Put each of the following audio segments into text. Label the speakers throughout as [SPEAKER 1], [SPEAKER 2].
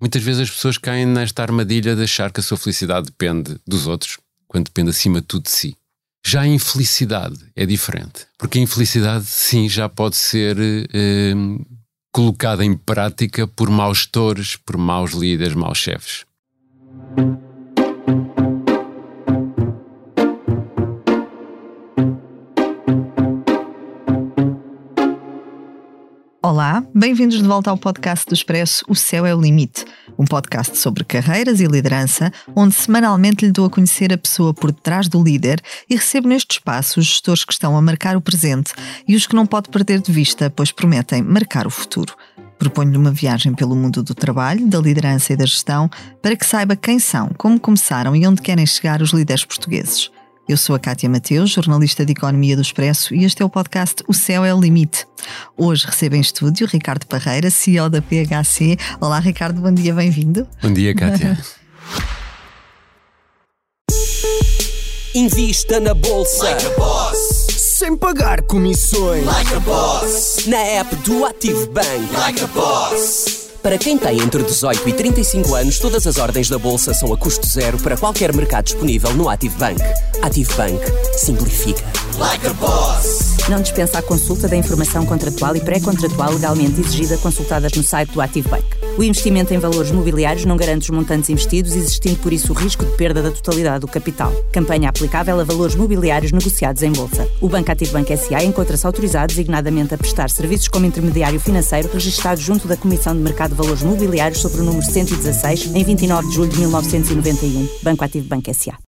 [SPEAKER 1] Muitas vezes as pessoas caem nesta armadilha de achar que a sua felicidade depende dos outros, quando depende acima de tudo de si. Já a infelicidade é diferente, porque a infelicidade, sim, já pode ser eh, colocada em prática por maus gestores, por maus líderes, maus chefes.
[SPEAKER 2] Bem-vindos de volta ao podcast do Expresso O Céu é o Limite, um podcast sobre carreiras e liderança, onde semanalmente lhe dou a conhecer a pessoa por detrás do líder e recebo neste espaço os gestores que estão a marcar o presente e os que não pode perder de vista, pois prometem marcar o futuro. Proponho-lhe uma viagem pelo mundo do trabalho, da liderança e da gestão para que saiba quem são, como começaram e onde querem chegar os líderes portugueses. Eu sou a Cátia Mateus, jornalista de Economia do Expresso, e este é o podcast O Céu é o Limite. Hoje recebo em estúdio Ricardo Parreira, CEO da PHC. Olá, Ricardo, bom dia, bem-vindo.
[SPEAKER 1] Bom dia, Cátia.
[SPEAKER 3] Invista na bolsa like sem pagar comissões. Like na app do Active Bank. Like para quem tem entre 18 e 35 anos, todas as ordens da Bolsa são a custo zero para qualquer mercado disponível no Active Bank. Active Bank. Simplifica. Like a boss.
[SPEAKER 4] Não dispensa a consulta da informação contratual e pré-contratual legalmente exigida consultadas no site do Active Bank. O investimento em valores mobiliários não garante os montantes investidos, existindo por isso o risco de perda da totalidade do capital. Campanha aplicável a valores mobiliários negociados em bolsa. O Banco Active Bank SA encontra-se autorizado designadamente a prestar serviços como intermediário financeiro registado junto da Comissão de Mercado de Valores Mobiliários sobre o número 116 em 29 de julho de 1991. Banco Ativo Banco SA.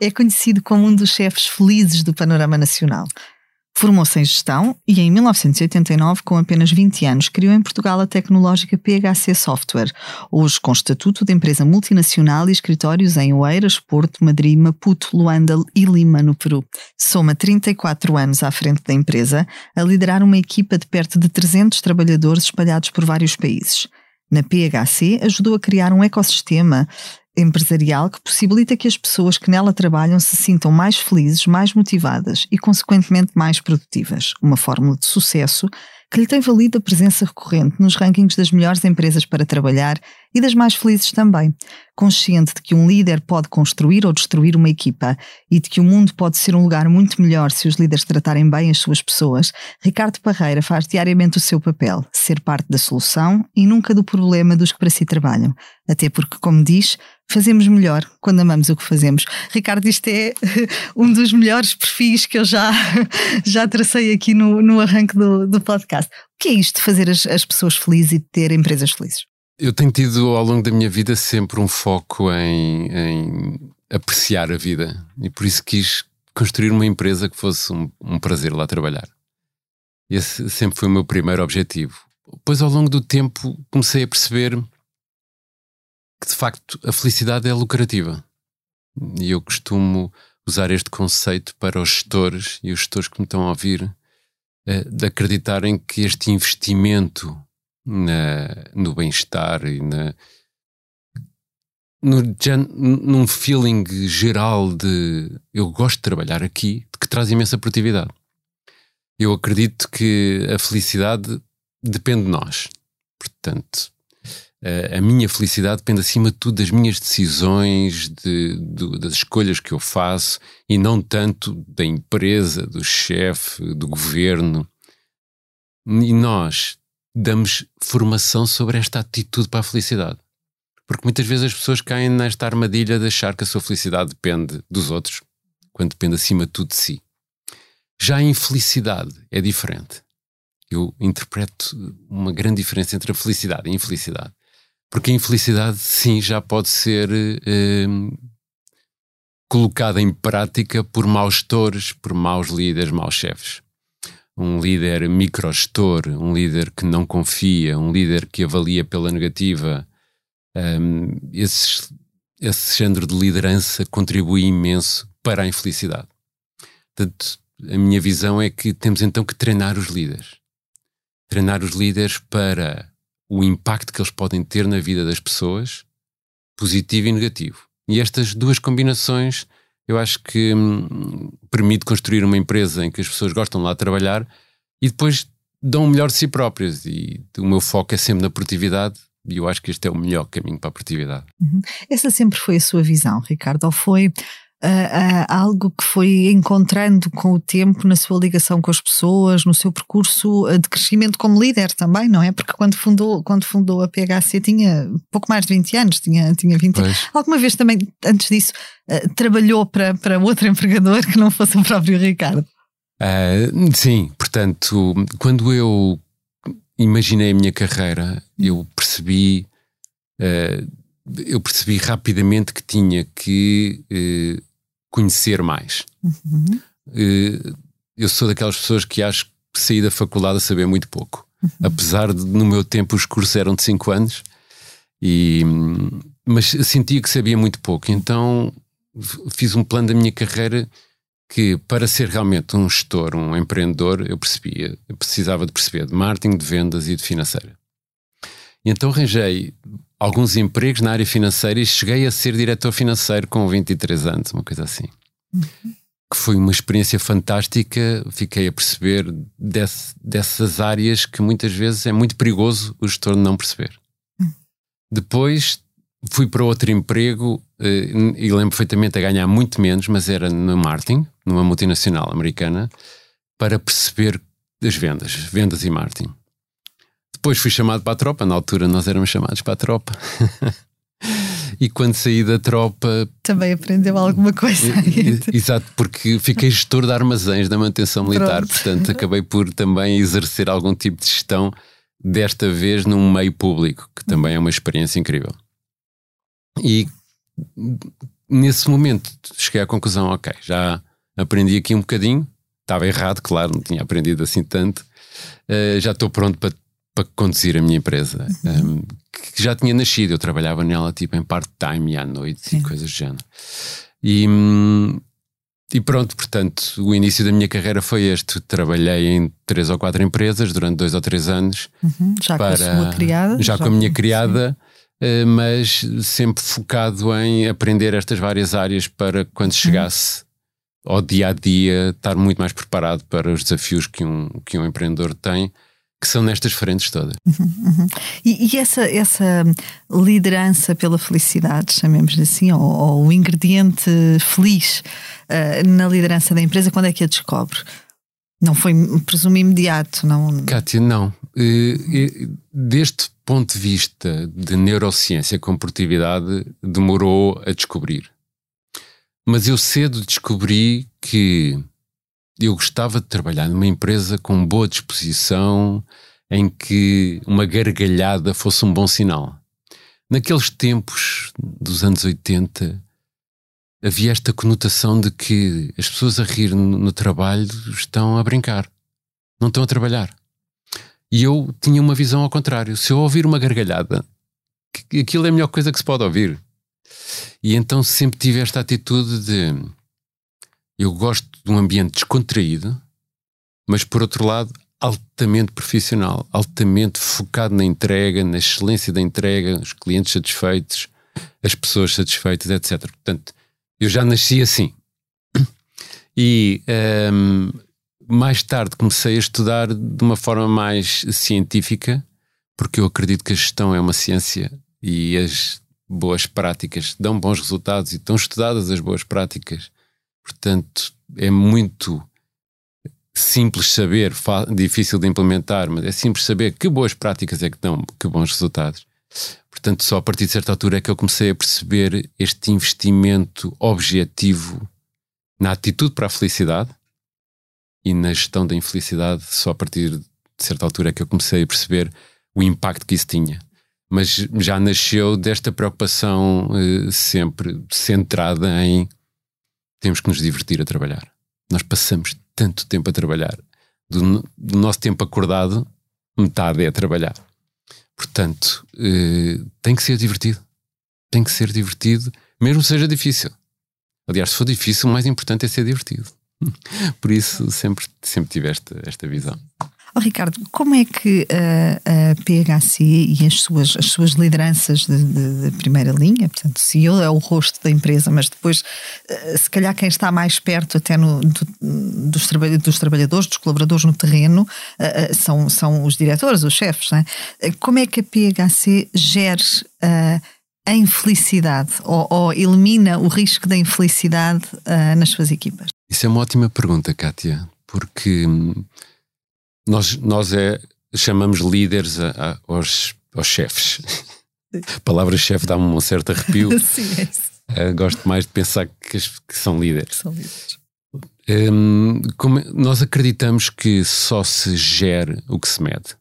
[SPEAKER 2] É conhecido como um dos chefes felizes do panorama nacional. Formou-se em gestão e, em 1989, com apenas 20 anos, criou em Portugal a tecnológica PHC Software, hoje com estatuto de empresa multinacional e escritórios em Oeiras, Porto, Madrid, Maputo, Luanda e Lima, no Peru. Soma 34 anos à frente da empresa, a liderar uma equipa de perto de 300 trabalhadores espalhados por vários países. Na PHC, ajudou a criar um ecossistema empresarial que possibilita que as pessoas que nela trabalham se sintam mais felizes, mais motivadas e, consequentemente, mais produtivas. Uma fórmula de sucesso que lhe tem valido a presença recorrente nos rankings das melhores empresas para trabalhar e das mais felizes também. Consciente de que um líder pode construir ou destruir uma equipa e de que o mundo pode ser um lugar muito melhor se os líderes tratarem bem as suas pessoas, Ricardo Parreira faz diariamente o seu papel, ser parte da solução e nunca do problema dos que para si trabalham. Até porque, como diz, fazemos melhor quando amamos o que fazemos. Ricardo, isto é um dos melhores perfis que eu já, já tracei aqui no, no arranque do, do podcast. O que é isto de fazer as, as pessoas felizes e de ter empresas felizes?
[SPEAKER 1] Eu tenho tido ao longo da minha vida sempre um foco em, em apreciar a vida e por isso quis construir uma empresa que fosse um, um prazer lá trabalhar. Esse sempre foi o meu primeiro objetivo. Depois, ao longo do tempo, comecei a perceber que de facto a felicidade é lucrativa. E eu costumo usar este conceito para os gestores e os gestores que me estão a ouvir eh, de acreditarem que este investimento na, no bem-estar e na, no, num feeling geral de eu gosto de trabalhar aqui, que traz imensa produtividade. Eu acredito que a felicidade depende de nós. Portanto, a minha felicidade depende acima de tudo das minhas decisões, de, de, das escolhas que eu faço e não tanto da empresa, do chefe, do governo. E nós damos formação sobre esta atitude para a felicidade. Porque muitas vezes as pessoas caem nesta armadilha de achar que a sua felicidade depende dos outros, quando depende acima de tudo de si. Já a infelicidade é diferente. Eu interpreto uma grande diferença entre a felicidade e a infelicidade. Porque a infelicidade, sim, já pode ser eh, colocada em prática por maus gestores, por maus líderes, maus chefes. Um líder microgestor, um líder que não confia, um líder que avalia pela negativa. Um, ehm, esse, esse género de liderança contribui imenso para a infelicidade. Portanto, a minha visão é que temos então que treinar os líderes. Treinar os líderes para o impacto que eles podem ter na vida das pessoas, positivo e negativo. E estas duas combinações eu acho que hum, permite construir uma empresa em que as pessoas gostam de lá trabalhar e depois dão o melhor de si próprias. E o meu foco é sempre na produtividade E eu acho que este é o melhor caminho para a produtividade.
[SPEAKER 2] Uhum. Essa sempre foi a sua visão, Ricardo? Ou foi uh, uh, algo que foi encontrando com o tempo na sua ligação com as pessoas, no seu percurso de crescimento como líder também, não é? Porque quando fundou, quando fundou a PHC tinha pouco mais de 20 anos, tinha, tinha 20 anos. Alguma vez também, antes disso, uh, trabalhou para, para outro empregador que não fosse o próprio Ricardo?
[SPEAKER 1] sim, portanto, quando eu imaginei a minha carreira, eu percebi, uh, eu percebi rapidamente que tinha que uh, conhecer mais. Uhum. Uh, eu sou daquelas pessoas que acho que saí da faculdade a saber muito pouco. Uhum. Apesar de no meu tempo os cursos eram de 5 anos, e, mas sentia que sabia muito pouco. Então fiz um plano da minha carreira que para ser realmente um gestor, um empreendedor, eu percebia, eu precisava de perceber de marketing, de vendas e de financeira. Então arranjei alguns empregos na área financeira e cheguei a ser diretor financeiro com 23 anos, uma coisa assim. Uhum. Que foi uma experiência fantástica, fiquei a perceber desse, dessas áreas que muitas vezes é muito perigoso o gestor não perceber. Uhum. Depois fui para outro emprego eh, e lembro perfeitamente a ganhar muito menos, mas era no marketing, numa multinacional americana, para perceber as vendas, vendas e marketing. Depois fui chamado para a tropa, na altura nós éramos chamados para a tropa. e quando saí da tropa.
[SPEAKER 2] Também aprendeu alguma coisa.
[SPEAKER 1] Exato, porque fiquei gestor de armazéns da manutenção militar, Pronto. portanto acabei por também exercer algum tipo de gestão, desta vez num meio público, que também é uma experiência incrível. E nesse momento cheguei à conclusão: ok, já aprendi aqui um bocadinho, estava errado, claro, não tinha aprendido assim tanto, uh, já estou pronto para, para conduzir a minha empresa, uhum. um, que já tinha nascido, eu trabalhava nela tipo em part-time e à noite Sim. e coisas do género. E, e pronto, portanto, o início da minha carreira foi este. Trabalhei em três ou quatro empresas durante dois ou três anos.
[SPEAKER 2] Uhum, já para, com a sua criada?
[SPEAKER 1] Já, já com a minha criada. Sim eh, mas sempre focado em aprender estas várias áreas para quando uhum. chegasse ao dia a dia estar muito mais preparado para os desafios que um, que um empreendedor tem, que são nestas frentes todas.
[SPEAKER 2] Uhum, uhum. E, e, essa, essa liderança pela felicidade, chamemos assim, ou, ou o ingrediente feliz uh, na liderança da empresa, quando é que a descobre? Não foi, presumo, imediato, não?
[SPEAKER 1] Kátia, não. Uh, deste ponto de vista de neurociência competitividade, demorou a descobrir. Mas eu cedo descobri que eu gostava de trabalhar numa empresa com boa disposição, em que uma gargalhada fosse um bom sinal. Naqueles tempos dos anos 80, havia esta conotação de que as pessoas a rir no, no trabalho estão a brincar, não estão a trabalhar. E eu tinha uma visão ao contrário. Se eu ouvir uma gargalhada, aquilo é a melhor coisa que se pode ouvir. E então sempre tive esta atitude de eu gosto de um ambiente descontraído, mas por outro lado altamente profissional, altamente focado na entrega, na excelência da entrega, os clientes satisfeitos, as pessoas satisfeitas, etc. Portanto, eu já nasci assim. E um, mais tarde comecei a estudar de uma forma mais científica, porque eu acredito que a gestão é uma ciência e as boas práticas dão bons resultados e estão estudadas as boas práticas. Portanto, é muito simples saber, difícil de implementar, mas é simples saber que boas práticas é que dão que bons resultados. Portanto, só a partir de certa altura é que eu comecei a perceber este investimento objetivo na atitude para a felicidade e na gestão da infelicidade, só a partir de certa altura é que eu comecei a perceber o impacto que isso tinha. Mas já nasceu desta preocupação eh, sempre centrada em temos que nos divertir a trabalhar. Nós passamos tanto tempo a trabalhar. Do, do nosso tempo acordado, metade é a trabalhar. Portanto, eh, tem que ser divertido. Tem que ser divertido, mesmo que seja difícil. Aliás, se for difícil, o mais importante é ser divertido. Por isso sempre, sempre tive esta, esta visão.
[SPEAKER 2] Oh, Ricardo, como é que a, a PHC e as suas, as suas lideranças de, de, de, primeira linha, portanto, o CEO é o rosto da empresa, mas depois, eh, se calhar, quem está mais perto até no, do, dos, dos trabalhadores, dos colaboradores no terreno, eh, eh, são, são os diretores, os chefes. Não é? Como é que a PHC gere a infelicidade ou, ou, elimina o risco da infelicidade nas suas equipas?
[SPEAKER 1] Isso é uma ótima pergunta, Kátia, porque hum, nós, nós é, chamamos líderes a, a, aos, aos chefes. A palavra chefe dá-me um certo arrepio.
[SPEAKER 2] Sim, é isso.
[SPEAKER 1] Uh, gosto mais de pensar que, que são líderes.
[SPEAKER 2] São líderes.
[SPEAKER 1] Um, como, nós acreditamos que só se gere o que se mede.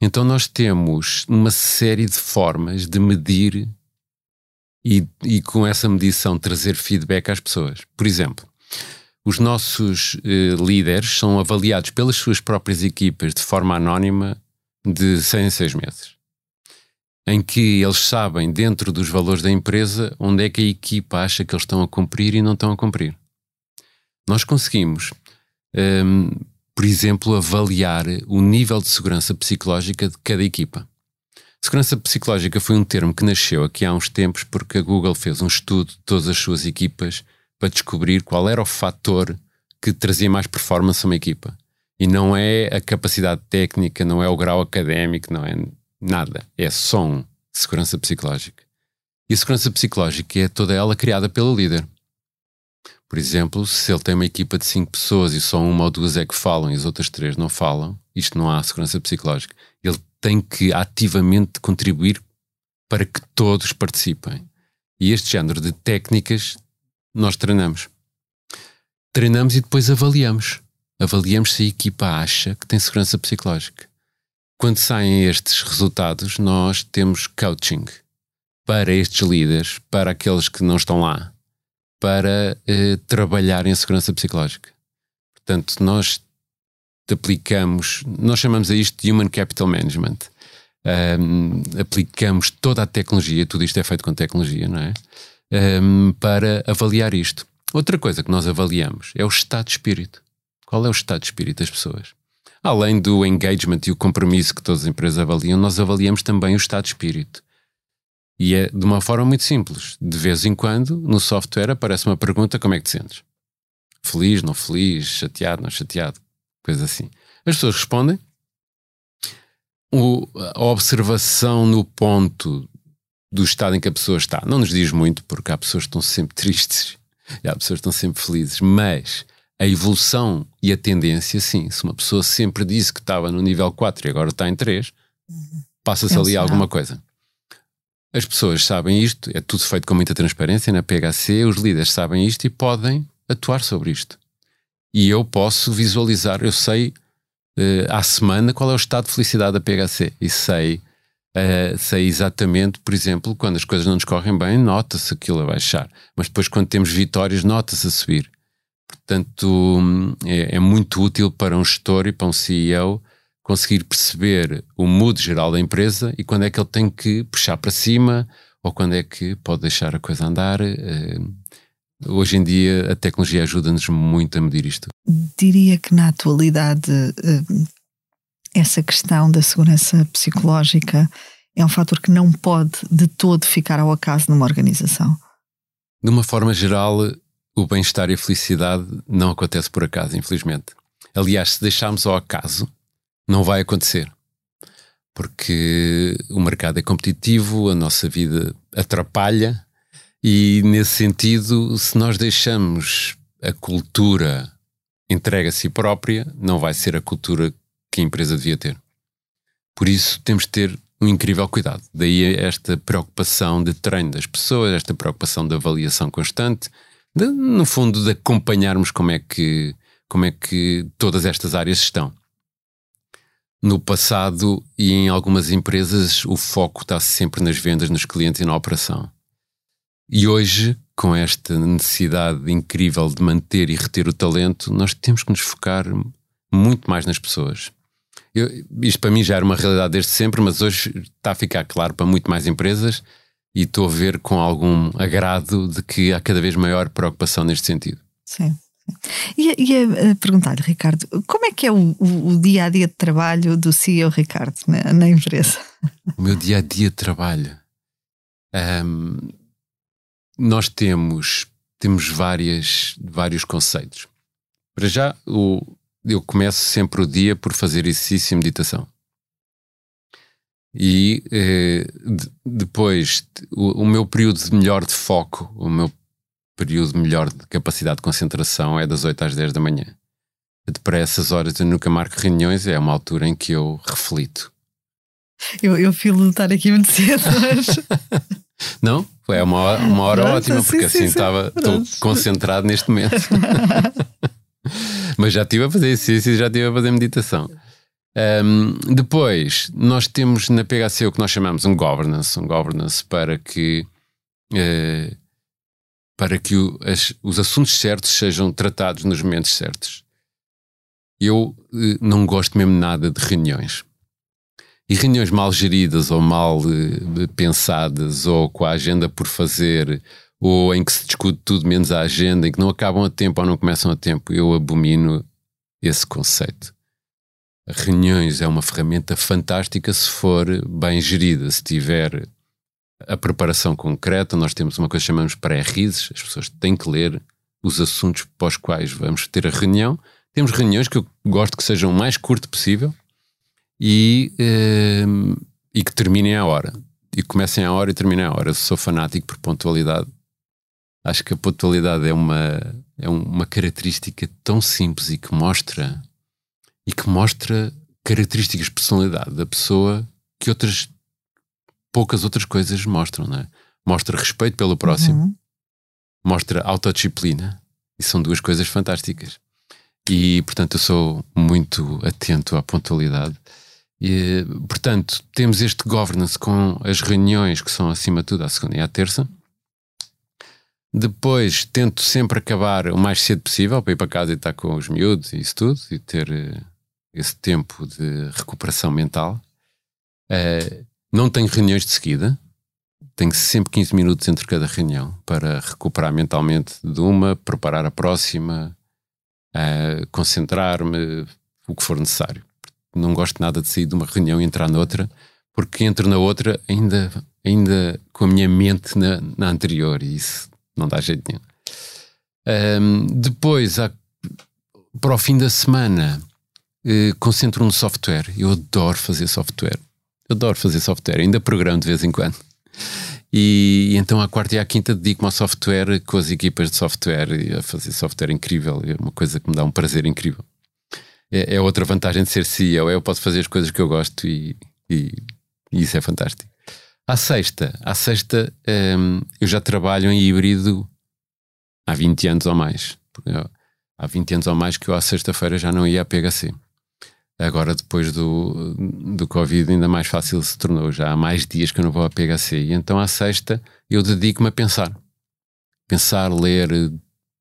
[SPEAKER 1] Então nós temos uma série de formas de medir e, e com essa medição trazer feedback às pessoas. Por exemplo, os nossos eh, líderes são avaliados pelas suas próprias equipas de forma anónima de seis em seis meses. Em que eles sabem, dentro dos valores da empresa, onde é que a equipa acha que eles estão a cumprir e não estão a cumprir. Nós conseguimos, um, por exemplo, avaliar o nível de segurança psicológica de cada equipa. Segurança psicológica foi um termo que nasceu aqui há uns tempos porque a Google fez um estudo de todas as suas equipas para descobrir qual era o fator que trazia mais performance a uma equipa. E não é a capacidade técnica, não é o grau académico, não é nada. É só um segurança psicológica. E a segurança psicológica é toda ela criada pelo líder. Por exemplo, se ele tem uma equipa de cinco pessoas e só uma ou duas é que falam e as outras três não falam, isto não há segurança psicológica. Ele tem que ativamente contribuir para que todos participem. E este género de técnicas nós treinamos. Treinamos e depois avaliamos. Avaliamos se a equipa acha que tem segurança psicológica. Quando saem estes resultados, nós temos coaching para estes líderes, para aqueles que não estão lá, para eh, trabalhar em segurança psicológica. Portanto, nós aplicamos, nós chamamos a isto de Human Capital Management. Um, aplicamos toda a tecnologia, tudo isto é feito com tecnologia, não é? Um, para avaliar isto. Outra coisa que nós avaliamos é o estado de espírito. Qual é o estado de espírito das pessoas? Além do engagement e o compromisso que todas as empresas avaliam, nós avaliamos também o estado de espírito. E é de uma forma muito simples. De vez em quando, no software, aparece uma pergunta: como é que te sentes? Feliz, não feliz, chateado, não chateado, coisa assim. As pessoas respondem. O, a observação no ponto do estado em que a pessoa está. Não nos diz muito, porque há pessoas que estão sempre tristes e há pessoas que estão sempre felizes, mas a evolução e a tendência, sim. Se uma pessoa sempre disse que estava no nível 4 e agora está em 3, passa-se ali alguma coisa. As pessoas sabem isto, é tudo feito com muita transparência na PHC, os líderes sabem isto e podem atuar sobre isto. E eu posso visualizar, eu sei uh, à semana qual é o estado de felicidade da PHC e sei Uh, sei exatamente, por exemplo, quando as coisas não nos correm bem, nota-se aquilo a baixar. Mas depois, quando temos vitórias, nota-se a subir. Portanto, é, é, muito útil para um gestor e para um CEO conseguir perceber o mood geral da empresa e quando é que ele tem que puxar para cima ou quando é que pode deixar a coisa andar. Uh, hoje em dia, a tecnologia ajuda-nos muito a medir isto.
[SPEAKER 2] Diria que na atualidade uh, essa questão da segurança psicológica é um fator que não pode de todo ficar ao acaso numa organização.
[SPEAKER 1] De uma forma geral, o bem-estar e a felicidade não acontece por acaso, infelizmente. Aliás, se deixarmos ao acaso, não vai acontecer. Porque o mercado é competitivo, a nossa vida atrapalha, e nesse sentido, se nós deixamos a cultura entregue a si própria, não vai ser a cultura que a empresa devia ter. Por isso temos de ter um incrível cuidado. Daí esta preocupação de treino das pessoas, esta preocupação de avaliação constante, de, no fundo de acompanharmos como é que como é que todas estas áreas estão. No passado e em algumas empresas o foco está sempre nas vendas, nos clientes e na operação. E hoje, com esta necessidade incrível de manter e reter o talento, nós temos que nos focar muito mais nas pessoas. Eu, isto para mim já era uma realidade desde sempre, mas hoje está a ficar claro para muito mais empresas e estou a ver com algum agrado de que há cada vez maior preocupação neste sentido.
[SPEAKER 2] Sim. E, e a, perguntar-lhe, Ricardo, como é que é o, o, o, dia a dia de trabalho do CEO Ricardo na, na empresa?
[SPEAKER 1] O meu dia a dia de trabalho. Um, nós temos, temos várias, vários conceitos. Para já, o, eu começo sempre o dia por fazer exercício e meditação. E eh, depois, o, o, meu período melhor de foco, o meu período melhor de capacidade de concentração é das 8 às 10 da manhã. Para essas horas eu nunca marco reuniões, é uma altura em que eu reflito.
[SPEAKER 2] Eu, eu de estar aqui muito cedo, mas...
[SPEAKER 1] Não, foi uma hora, uma hora Pronto, ótima, porque sim, assim estava concentrado neste momento. mas já estive a fazer exercício já estive a fazer meditação. Um, depois, nós temos na PHC o que nós chamamos um governance, um governance para que uh, para que o, as, os assuntos certos sejam tratados nos momentos certos. Eu uh, não gosto mesmo nada de reuniões. E reuniões mal geridas ou mal uh, pensadas ou com a agenda por fazer ou em que se discute tudo menos a agenda, em que não acabam a tempo ou não começam a tempo, eu abomino esse conceito. Reuniões é uma ferramenta fantástica se for bem gerida, se tiver a preparação concreta. Nós temos uma coisa que chamamos pré-rises, as pessoas têm que ler os assuntos para os quais vamos ter a reunião. Temos reuniões que eu gosto que sejam o mais curto possível e, eh, e que terminem à hora. E comecem à hora e terminem à hora. Eu sou fanático por pontualidade. Acho que a pontualidade é uma, é uma característica tão simples e que mostra e que mostra características de personalidade da pessoa que outras poucas outras coisas mostram, não é? Mostra respeito pelo próximo, uhum. mostra autodisciplina, e são duas coisas fantásticas. E, portanto, eu sou muito atento à pontualidade. E, portanto, temos este governance com as reuniões que são acima de tudo à segunda e à terça. Depois tento sempre acabar o mais cedo possível para ir para casa e estar com os miúdos e isso tudo e ter uh, esse tempo de recuperação mental. Uh, não tenho reuniões de seguida, tenho sempre 15 minutos entre cada reunião para recuperar mentalmente de uma, preparar a próxima, uh, concentrar-me, o que for necessário. Não gosto nada de sair de uma reunião e entrar noutra, porque entro na outra ainda, ainda com a minha mente na, na anterior e isso não dá jeito nenhum. Um, depois, há, para o fim da semana, eh, concentro no software. Eu adoro fazer software. Eu adoro fazer software, ainda programo de vez em quando. E, e então, à quarta e à quinta, dedico-me ao software com as equipas de software e a fazer software incrível. É uma coisa que me dá um prazer incrível. É, é outra vantagem de ser CEO, eu posso fazer as coisas que eu gosto e, e, e isso é fantástico. À sexta, à sexta hum, eu já trabalho em híbrido há 20 anos ou mais. há 20 anos ou mais que eu à sexta-feira já não ia à PHC. Agora, depois do, do Covid, ainda mais fácil se tornou. Já há mais dias que eu não vou à PHC. E então, à sexta, eu dedico-me a pensar. Pensar, ler,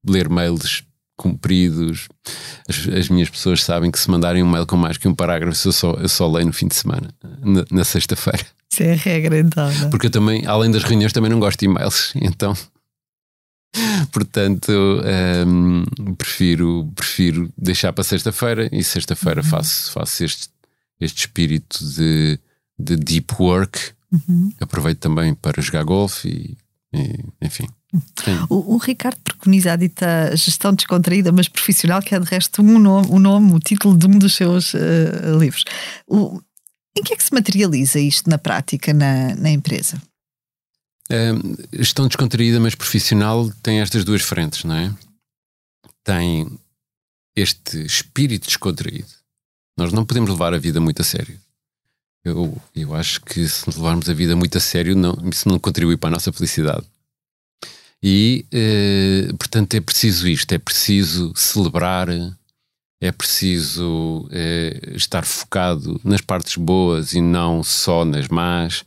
[SPEAKER 1] ler mails compridos. As, as, minhas pessoas sabem que se mandarem um mail com mais que um parágrafo, eu só, eu só leio no fim de semana, na, na sexta-feira.
[SPEAKER 2] Isso é a regra, então. Não? É?
[SPEAKER 1] Porque eu também, além das reuniões, também não gosto de e-mails. Então Portanto, um, prefiro, prefiro deixar para sexta-feira e sexta-feira uhum. faço, faço este, este espírito de, de deep work. Uhum. Aproveito também para jogar golfe e, e enfim.
[SPEAKER 2] O, o, Ricardo preconiza a dita gestão descontraída, mas profissional, que é de resto um nome, um nome o título de um dos seus uh, livros. O, em que é que se materializa isto na prática na, na empresa?
[SPEAKER 1] Gestão descontraída, mas profissional, tem estas duas frentes, não é? Tem este espírito descontraído. Nós não podemos levar a vida muito a sério. Eu, eu acho que se levarmos a vida muito a sério, não, isso não contribui para a nossa felicidade. E, uh, portanto, é preciso isto: é preciso celebrar, é preciso uh, estar focado nas partes boas e não só nas más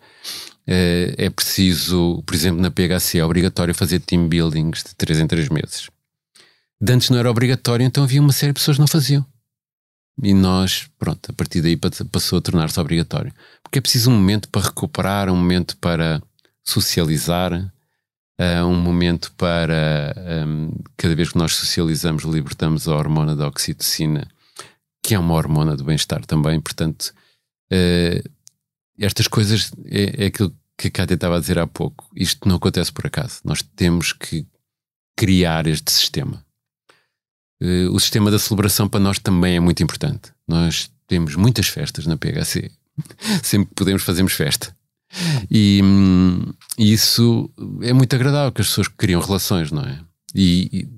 [SPEAKER 1] é, é preciso, por exemplo, na PHC é obrigatório fazer team buildings de 3 em 3 meses. De antes não era obrigatório, então havia uma série de pessoas que não faziam. E nós, pronto, a partir daí passou a tornar-se obrigatório. Porque é preciso um momento para recuperar, um momento para socializar. Um momento para um, cada vez que nós socializamos, libertamos a hormona da oxitocina, que é uma hormona do bem-estar também. Portanto, uh, estas coisas é, é aquilo que a Cátia estava a dizer há pouco. Isto não acontece por acaso. Nós temos que criar este sistema. Uh, o sistema da celebração para nós também é muito importante. Nós temos muitas festas na PHC. Sempre podemos, fazemos festa. E, hum, isso é muito agradável, que as pessoas criam relações, não é? E, e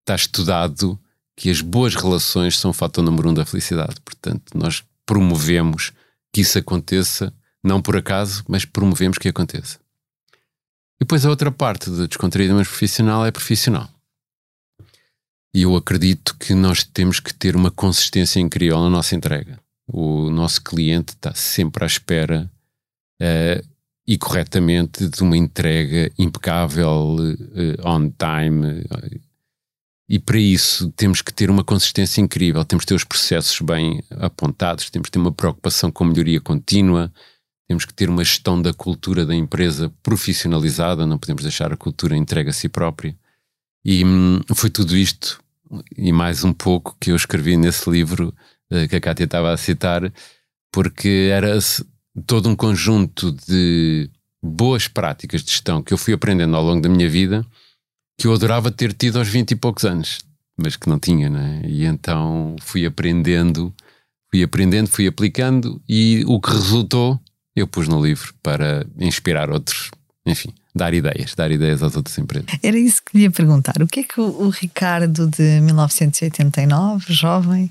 [SPEAKER 1] está estudado que as boas relações são o fator número um da felicidade. Portanto, nós promovemos que isso aconteça, não por acaso, mas promovemos que aconteça. E depois a outra parte do descontraído mas profissional é profissional. E eu acredito que nós temos que ter uma consistência incrível na nossa entrega. O nosso cliente está sempre à espera uh, e corretamente de uma entrega impecável, uh, on time. e para isso temos que ter uma consistência incrível, temos que ter os processos bem apontados, temos que ter uma preocupação com melhoria contínua, temos que ter uma gestão da cultura da empresa profissionalizada, não podemos deixar a cultura entregue a si própria. E hum, foi tudo isto e mais um pouco que eu escrevi nesse livro uh, que a Cátia estava a citar, porque era todo um conjunto de boas práticas de gestão que eu fui aprendendo ao longo da minha vida que eu adorava ter tido aos 20 e poucos anos, mas que não tinha, né? E então fui aprendendo, fui aprendendo, fui aplicando e o que resultou eu pus no livro para inspirar outros, enfim, dar ideias, dar ideias às outras empresas.
[SPEAKER 2] Era isso que lhe ia perguntar. O que é que o, o Ricardo de 1989, jovem,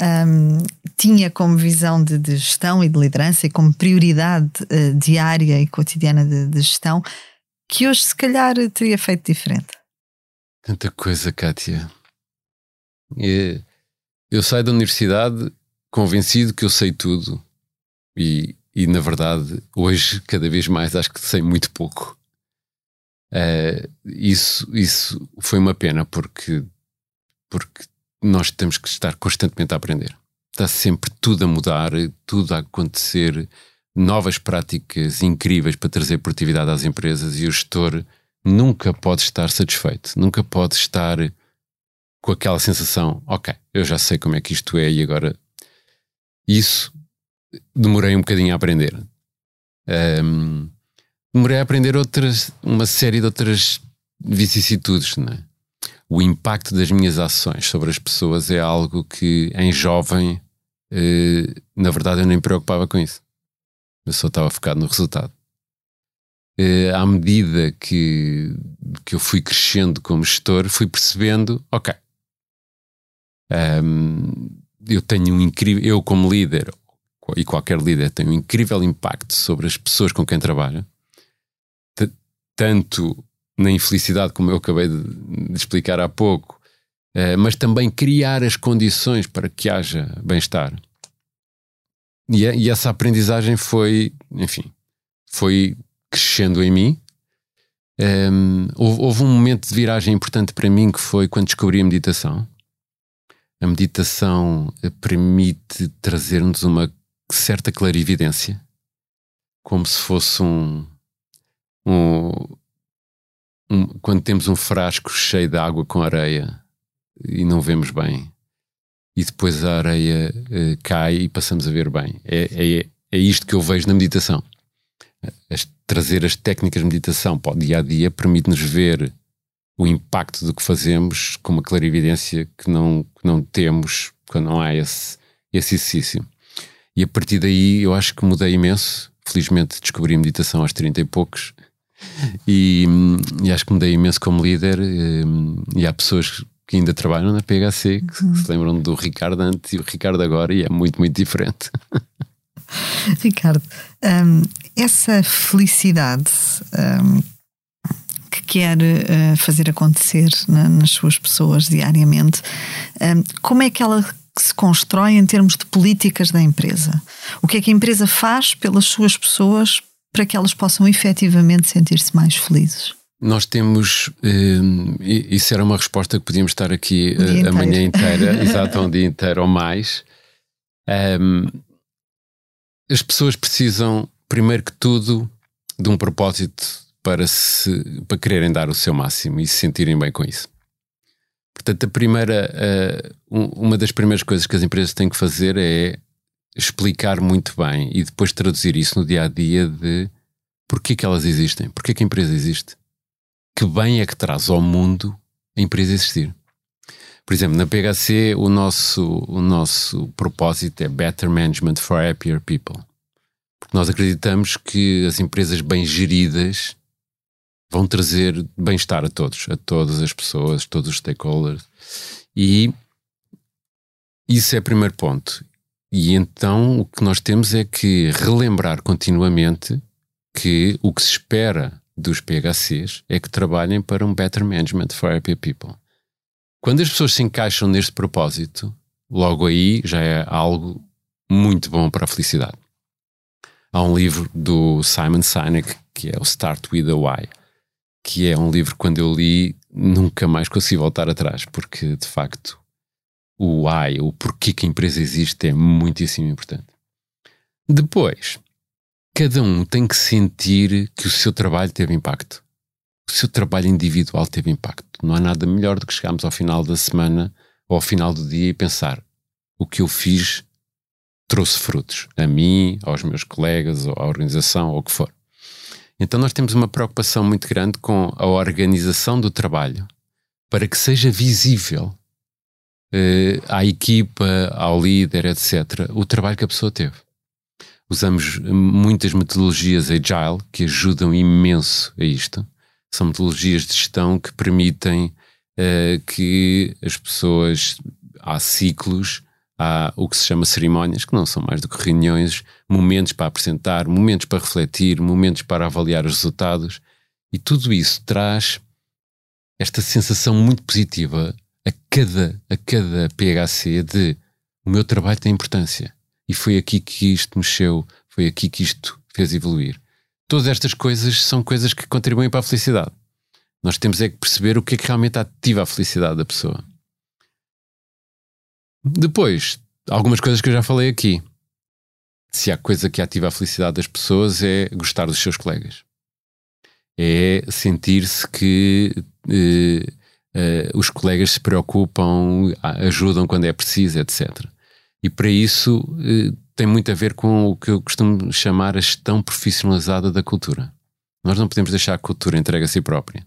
[SPEAKER 2] um, tinha como visão de, de, gestão e de liderança e como prioridade uh, diária e cotidiana de, de, gestão que hoje se calhar teria feito diferente?
[SPEAKER 1] Tanta coisa, Kátia. E, eu saio da universidade convencido que eu sei tudo e, e na verdade hoje cada vez mais acho que sei muito pouco. Uh, isso, isso foi uma pena porque, porque nós temos que estar constantemente a aprender. Está sempre tudo a mudar, tudo a acontecer, novas práticas incríveis para trazer produtividade às empresas e o gestor nunca pode estar satisfeito, nunca pode estar com aquela sensação, ok, eu já sei como é que isto é e agora isso demorei um bocadinho a aprender. Um, demorei a aprender outras, uma série de outras vicissitudes, não é? O impacto das minhas ações sobre as pessoas é algo que, em jovem, eh, na verdade, eu nem me preocupava com isso. Eu só estava focado no resultado. Eh, à medida que, que eu fui crescendo como gestor, fui percebendo, ok, um, eu tenho um incrível, eu como líder, e qualquer líder tem um incrível impacto sobre as pessoas com quem trabalha tanto na infelicidade, como eu acabei de, de explicar há pouco, eh, mas também criar as condições para que haja bem-estar. E, e, essa aprendizagem foi, enfim, foi crescendo em mim. Um, ehm, houve, houve, um momento de viragem importante para mim que foi quando descobri a meditação. A meditação eh, permite trazer-nos uma certa clarividência, como se fosse um, um, um, quando temos um frasco cheio de água com areia e não vemos bem, e depois a areia uh, cai e passamos a ver bem. É, é, é isto que eu vejo na meditação. As, trazer as técnicas de meditação para o dia a dia permite-nos ver o impacto do que fazemos com uma clarividência que não, que não temos quando não há esse, esse exercício. E a partir daí eu acho que mudei imenso. Felizmente descobri meditação aos 30 e poucos e, e, acho que me dei imenso como líder. E, e há pessoas que ainda trabalham na PHC que uhum. se lembram do Ricardo antes e o Ricardo agora, e é muito, muito diferente.
[SPEAKER 2] Ricardo, um, essa felicidade um, que quer uh, fazer acontecer na, nas suas pessoas diariamente, um, como é que ela se constrói em termos de políticas da empresa? O que é que a empresa faz pelas suas pessoas para que elas possam efetivamente sentir-se mais felizes?
[SPEAKER 1] Nós temos, eh, isso era uma resposta que podíamos estar aqui uh, a manhã inteira, exato, um dia inteiro ou mais. Um, as pessoas precisam, primeiro que tudo, de um propósito para, se, para quererem dar o seu máximo e se sentirem bem com isso. Portanto, a primeira, uh, uma das primeiras coisas que as empresas têm que fazer é explicar muito bem e depois traduzir isso no dia a dia de porquê que elas existem, porquê que a empresa existe, que bem é que traz ao mundo a empresa existir. Por exemplo, na PHC o nosso, o nosso propósito é Better Management for Happier People. Porque nós acreditamos que as empresas bem geridas vão trazer bem-estar a todos, a todas as pessoas, todos os stakeholders. E isso é o primeiro ponto. E então o que nós temos é que relembrar continuamente que o que se espera dos PHCs é que trabalhem para um better management for happy people. Quando as pessoas se encaixam neste propósito, logo aí já é algo muito bom para a felicidade. Há um livro do Simon Sinek que é o Start with a Why, que é um livro que quando eu li nunca mais consegui voltar atrás, porque de facto o why, o porquê que a empresa existe é muitíssimo importante. Depois, cada um tem que sentir que o seu trabalho teve impacto. O seu trabalho individual teve impacto. Não há nada melhor do que chegarmos ao final da semana ou ao final do dia e pensar o que eu fiz trouxe frutos a mim, aos meus colegas, à organização, ou o que for. Então nós temos uma preocupação muito grande com a organização do trabalho para que seja visível uh, à equipa, ao líder, etc., o trabalho que a pessoa teve. Usamos muitas metodologias agile que ajudam imenso a isto. São metodologias de gestão que permitem uh, que as pessoas, há ciclos, há o que se chama cerimónias, que não são mais do que reuniões, momentos para apresentar, momentos para refletir, momentos para avaliar os resultados. E tudo isso traz esta sensação muito positiva a cada, a cada PHC de o meu trabalho tem importância. E foi aqui que isto mexeu, foi aqui que isto fez evoluir. Todas estas coisas são coisas que contribuem para a felicidade. Nós temos é que perceber o que é que realmente ativa a felicidade da pessoa. Depois, algumas coisas que eu já falei aqui. Se há coisa que ativa a felicidade das pessoas é gostar dos seus colegas. É sentir-se que eh, uh, os colegas se preocupam, ajudam quando é preciso, etc. E para isso uh, tem muito a ver com o que eu costumo chamar a gestão profissionalizada da cultura. Nós não podemos deixar a cultura entregue a si própria.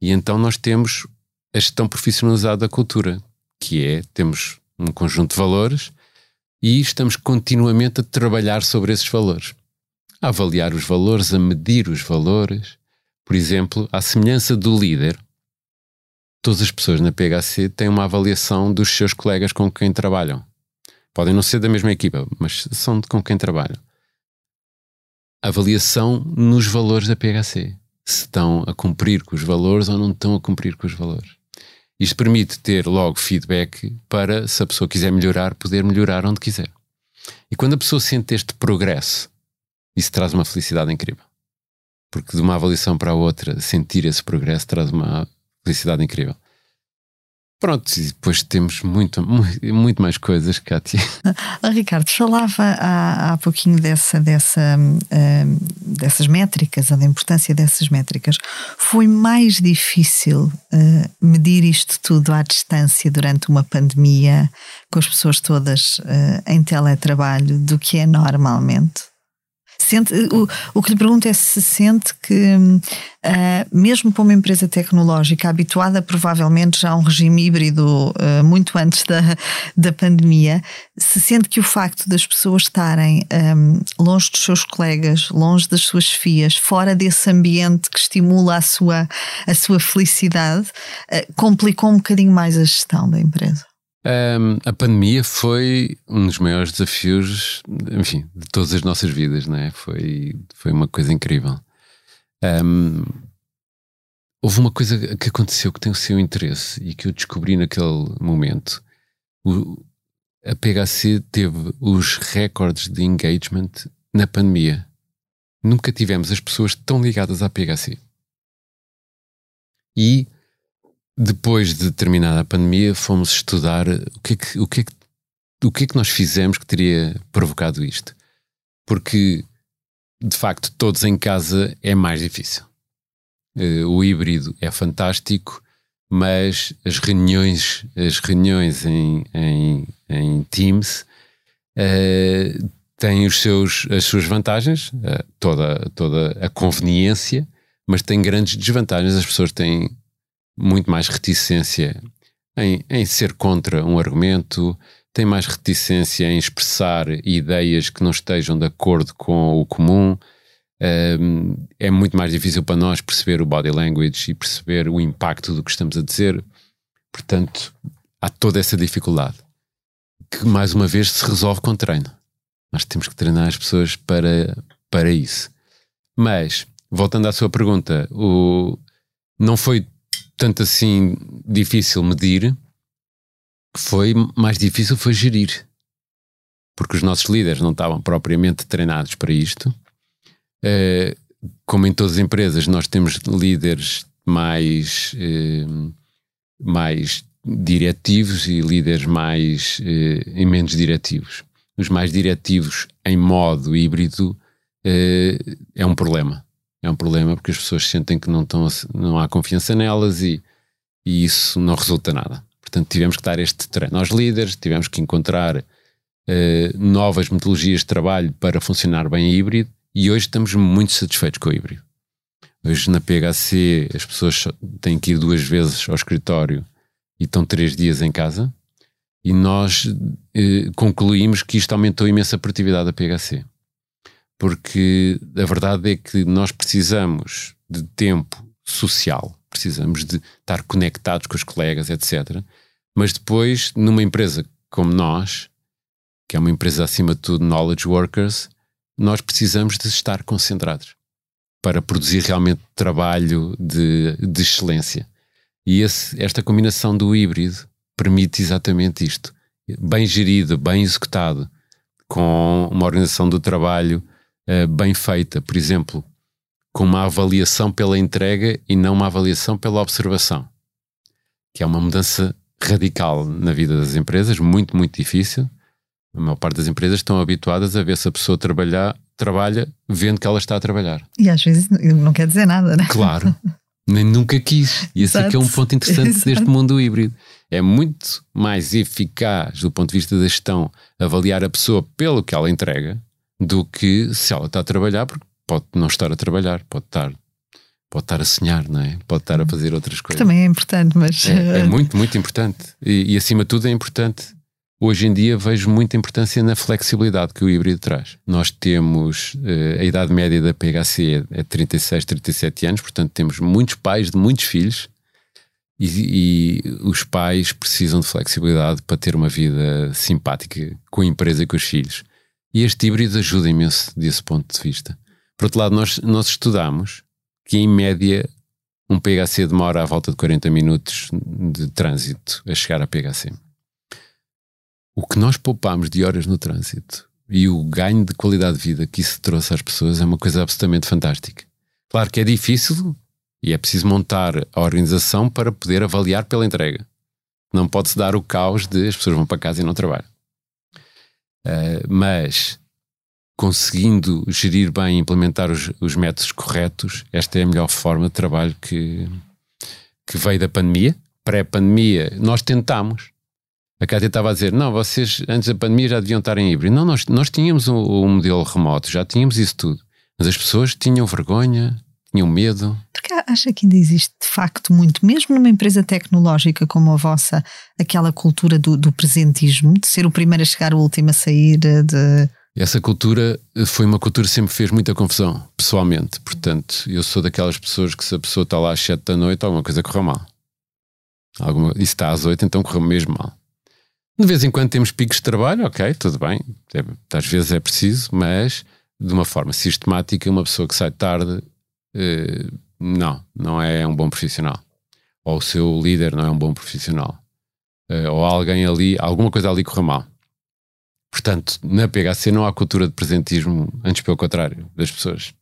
[SPEAKER 1] E então nós temos a gestão profissionalizada da cultura, que é, temos um conjunto de valores e estamos continuamente a trabalhar sobre esses valores. A avaliar os valores, a medir os valores. Por exemplo, à semelhança do líder, todas as pessoas na PHC têm uma avaliação dos seus colegas com quem trabalham. Podem não ser da mesma equipa, mas são com quem trabalham. Avaliação nos valores da PHC. Se estão a cumprir com os valores ou não estão a cumprir com os valores. Isto permite ter logo feedback para, se a pessoa quiser melhorar, poder melhorar onde quiser. E quando a pessoa sente este progresso, isso traz uma felicidade incrível. Porque de uma avaliação para a outra, sentir esse progresso traz uma felicidade incrível. Pronto, e depois temos muito, muito, muito mais coisas, Kátia.
[SPEAKER 2] Ah, Ricardo, falava há, há pouquinho dessa, dessa, uh, dessas métricas, da importância dessas métricas. Foi mais difícil uh, medir isto tudo à distância durante uma pandemia, com as pessoas todas uh, em teletrabalho, do que é normalmente? Sente, o, o que lhe pergunto é se sente que, uh, mesmo para uma empresa tecnológica habituada provavelmente já a um regime híbrido uh, muito antes da, da pandemia, se sente que o facto das pessoas estarem um, longe dos seus colegas, longe das suas fias, fora desse ambiente que estimula a sua, a sua felicidade, uh, complicou um bocadinho mais a gestão da empresa?
[SPEAKER 1] Um, a pandemia foi um dos maiores desafios, enfim, de todas as nossas vidas, né? Foi, foi uma coisa incrível. Um, houve uma coisa que aconteceu que tem o seu interesse e que eu descobri naquele momento. O, a PHC teve os recordes de engagement na pandemia. Nunca tivemos as pessoas tão ligadas à PHC. E depois de terminada a pandemia, fomos estudar o que é que, o que, é que, o que, é que nós fizemos que teria provocado isto. Porque, de facto, todos em casa é mais difícil. uh, o híbrido é fantástico, mas as reuniões, as reuniões em, em, em Teams uh, têm os seus, as suas vantagens, uh, toda, toda a conveniência, mas tem grandes desvantagens. As pessoas têm muito mais reticência em, em ser contra um argumento, têm mais reticência em expressar ideias que não estejam de acordo com o comum. Um, é muito mais difícil para nós perceber o body language e perceber o impacto do que estamos a dizer. Portanto, há toda essa dificuldade que, mais uma vez, se resolve com treino. Nós temos que treinar as pessoas para, para isso. Mas, voltando à sua pergunta, o, não foi tanto assim difícil medir, foi mais difícil foi gerir. Porque os nossos líderes não estavam propriamente treinados para isto eh, como em todas as empresas, nós temos líderes mais, eh, mais diretivos e líderes mais uh, e menos diretivos. Os mais diretivos em modo híbrido é um problema. É um problema porque as pessoas sentem que não, estão, não há confiança nelas e, e isso não resulta nada. Portanto, tivemos que dar este treino aos líderes, tivemos que encontrar novas metodologias de trabalho para funcionar bem híbrido e hoje estamos muito satisfeitos com o híbrido. Hoje na PHC as pessoas têm que ir duas vezes ao escritório e estão três dias em casa. E nós eh, concluímos que isto aumentou imensa a produtividade da PHC. Porque a verdade é que nós precisamos de tempo social, precisamos de estar conectados com os colegas, etc. Mas depois, numa empresa como nós, que é uma empresa acima de tudo knowledge workers, nós precisamos de estar concentrados para produzir realmente trabalho de, de excelência. E esse, esta combinação do híbrido permite exatamente isto. Bem gerido, bem executado, com uma organização do trabalho uh, bem feita, por exemplo, com uma avaliação pela entrega e não uma avaliação pela observação, que é uma mudança radical na vida das empresas, muito, muito difícil, a maior parte das empresas estão habituadas a ver se a pessoa trabalhar, trabalha vendo que ela está a trabalhar.
[SPEAKER 2] E às vezes não quer dizer nada, né?
[SPEAKER 1] Claro. Nem nunca quis. E esse é que é um ponto interessante Exato. deste mundo híbrido. É muito mais eficaz do ponto de vista da gestão avaliar a pessoa pelo que ela entrega do que se ela está a trabalhar, porque pode não estar a trabalhar, pode estar pode estar a sonhar, não é? Pode estar a fazer outras coisas.
[SPEAKER 2] Também é importante, mas.
[SPEAKER 1] É, é muito, muito importante. E, e, acima de tudo é importante Hoje em dia vejo muita importância na flexibilidade que o híbrido traz. Nós temos uh, a idade média da PHC é 36, 37 anos, portanto temos muitos pais de muitos filhos e, e, os pais precisam de flexibilidade para ter uma vida simpática com a empresa e com os filhos. E este híbrido ajuda imenso desse ponto de vista. Por outro lado, nós, nós estudamos que em média um PHC demora à volta de 40 minutos de trânsito a chegar a PHC o que nós poupamos de horas no trânsito e o ganho de qualidade de vida que isso trouxe às pessoas é uma coisa absolutamente fantástica. Claro que é difícil e é preciso montar a organização para poder avaliar pela entrega. Não pode-se dar o caos de as pessoas vão para casa e não trabalham. Uh, mas conseguindo gerir bem e implementar os, os, métodos corretos, esta é a melhor forma de trabalho que, que veio da pandemia. Pré-pandemia, nós tentámos, a Cátia estava a dizer: não, vocês antes da pandemia já deviam estar em híbrido. Não, nós, nós tínhamos um, um modelo remoto, já tínhamos isso tudo. Mas as pessoas tinham vergonha, tinham medo.
[SPEAKER 2] Porque acha que ainda existe de facto muito, mesmo numa empresa tecnológica como a vossa, aquela cultura do, do presentismo, de ser o primeiro a chegar, o último a sair, de.
[SPEAKER 1] Essa cultura eh, foi uma cultura que sempre fez muita confusão, pessoalmente. Portanto, eu sou daquelas pessoas que se a pessoa está lá às 7 da noite, alguma coisa correu mal. Alguma, e se está às 8, então correu mesmo mal. De vez em quando temos picos de trabalho, ok, tudo bem, é, às vezes é preciso, mas de uma forma sistemática, uma pessoa que sai tarde, eh, não, não é um bom profissional. Ou o seu líder não é um bom profissional. Eh, ou alguém ali, alguma coisa ali corre mal. Portanto, na PHC não há cultura de presentismo, antes pelo contrário, das pessoas.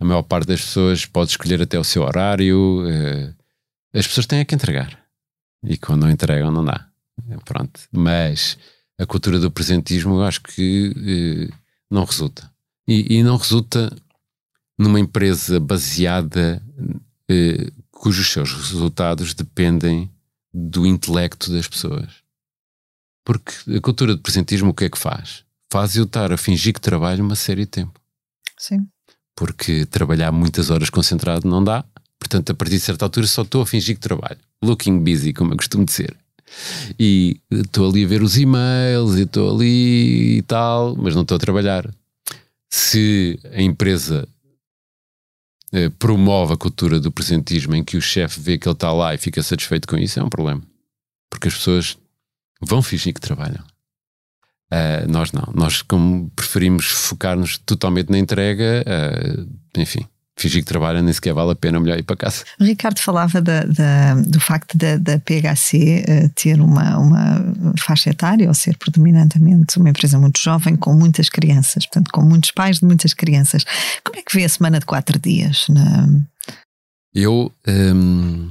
[SPEAKER 1] A maior parte das pessoas pode escolher até o seu horário. Eh, as pessoas têm a que entregar. E quando não entregam, não dá. Pronto. Mas a cultura do presentismo eu acho que eh, não resulta. E, e, não resulta numa empresa baseada eh, cujos seus resultados dependem do intelecto das pessoas. Porque a cultura de presentismo o que é que faz? Faz eu estar a fingir que trabalho uma série de tempo.
[SPEAKER 2] Sim.
[SPEAKER 1] Porque trabalhar muitas horas concentrado não dá. Portanto, a partir de certa altura só estou a fingir que trabalho. Looking busy, como eu costumo dizer. E estou ali a ver os e-mails e estou ali e tal, mas não estou a trabalhar. Se a empresa eh, promove a cultura do presentismo em que o chefe vê que ele está lá e fica satisfeito com isso, é um problema. Porque as pessoas vão fingir que trabalham. Uh, nós não. Nós, como preferimos focar-nos totalmente na entrega, uh, enfim, fingir que trabalha nem sequer vale a pena, melhor ir para casa.
[SPEAKER 2] O Ricardo falava da, da, do facto da, da PHC uh, eh, ter uma, uma faixa etária, ou ser predominantemente uma empresa muito jovem, com muitas crianças, portanto, com muitos pais de muitas crianças. Como é que vê a semana de quatro dias? Na...
[SPEAKER 1] Eu. Um,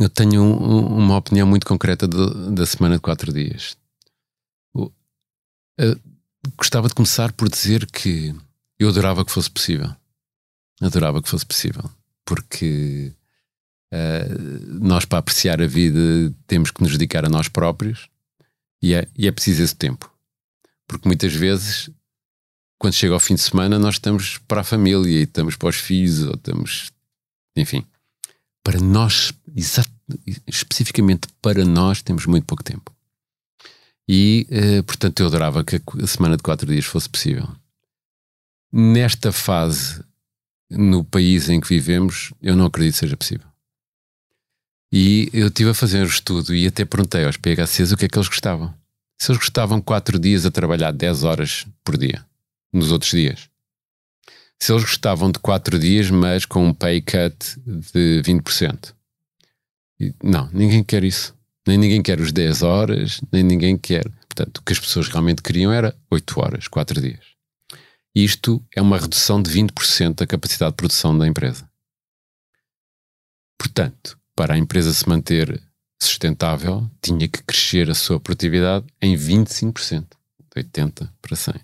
[SPEAKER 1] eu tenho um, uma opinião muito concreta da semana de quatro dias. Eu, eu, gostava de começar por dizer que eu adorava que fosse possível adorava que fosse possível, porque uh, nós, para apreciar a vida, temos que nos dedicar a nós próprios e é, e é preciso esse tempo. Porque muitas vezes, quando chega ao fim de semana, nós estamos para a família e estamos para os filhos, ou estamos. Enfim, para nós, especificamente para nós, temos muito pouco tempo. E, uh, portanto, eu adorava que a semana de quatro dias fosse possível. Nesta fase no país em que vivemos, eu não acredito que seja possível. E eu estive a fazer um estudo e até perguntei aos PHCs o que é que eles gostavam. Se eles gostavam quatro dias a trabalhar 10 horas por dia, nos outros dias. Se eles gostavam de quatro dias, mas com um pay cut de 20%. E, não, ninguém quer isso. Nem ninguém quer os 10 horas, nem ninguém quer. Portanto, o que as pessoas realmente queriam era 8 horas, 4 dias. Isto é uma redução de 20% da capacidade de produção da empresa. Portanto, para a empresa se manter sustentável, tinha que crescer a sua produtividade em 25%, de 80 para 100.